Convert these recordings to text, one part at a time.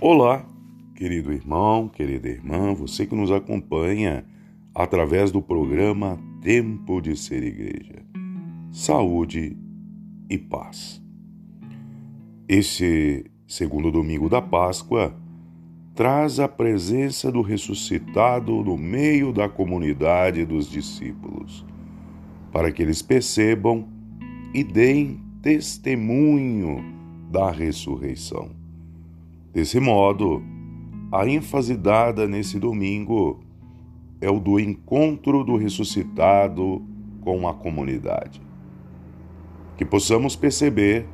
Olá, querido irmão, querida irmã, você que nos acompanha através do programa Tempo de Ser Igreja. Saúde e paz. Esse segundo domingo da Páscoa traz a presença do ressuscitado no meio da comunidade dos discípulos, para que eles percebam e deem testemunho da ressurreição. Desse modo, a ênfase dada nesse domingo é o do encontro do ressuscitado com a comunidade. Que possamos perceber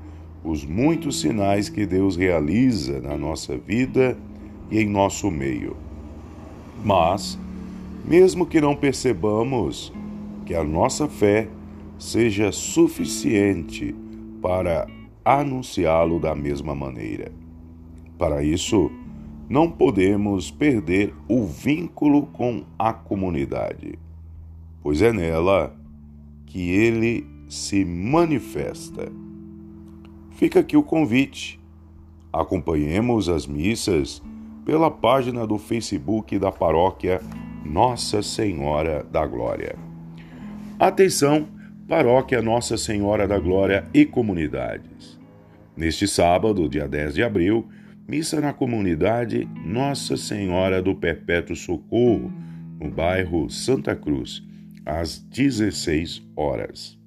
os muitos sinais que Deus realiza na nossa vida e em nosso meio. Mas, mesmo que não percebamos, que a nossa fé seja suficiente para anunciá-lo da mesma maneira. Para isso, não podemos perder o vínculo com a comunidade, pois é nela que ele se manifesta. Fica aqui o convite. Acompanhemos as missas pela página do Facebook da paróquia Nossa Senhora da Glória. Atenção, paróquia Nossa Senhora da Glória e comunidades. Neste sábado, dia 10 de abril, Missa na comunidade Nossa Senhora do Perpétuo Socorro, no bairro Santa Cruz, às 16 horas.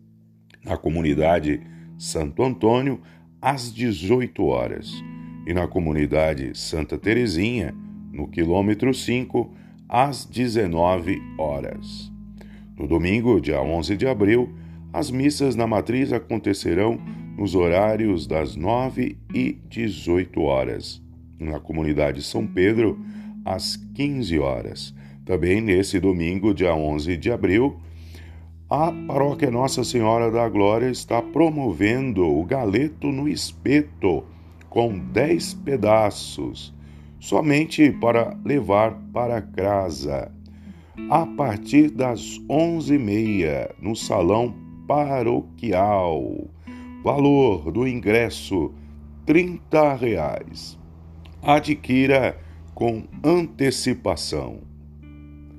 Na comunidade Santo Antônio, às 18 horas. E na comunidade Santa Terezinha, no quilômetro 5, às 19 horas. No domingo, dia 11 de abril, as missas na matriz acontecerão nos horários das 9 e 18 horas. Na comunidade São Pedro, às 15 horas. Também nesse domingo, dia 11 de abril, a paróquia Nossa Senhora da Glória está promovendo o galeto no espeto, com 10 pedaços, somente para levar para casa, a partir das 11h30, no Salão Paroquial. Valor do ingresso: R$ reais. Adquira com antecipação.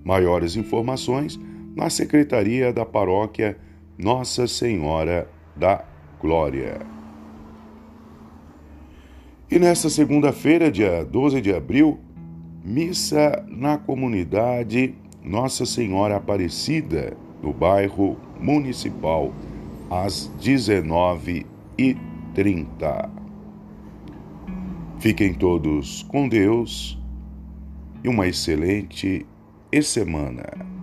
Maiores informações na Secretaria da Paróquia Nossa Senhora da Glória. E nesta segunda-feira, dia 12 de abril, missa na comunidade Nossa Senhora Aparecida, no bairro Municipal às 19h30. Fiquem todos com Deus e uma excelente semana.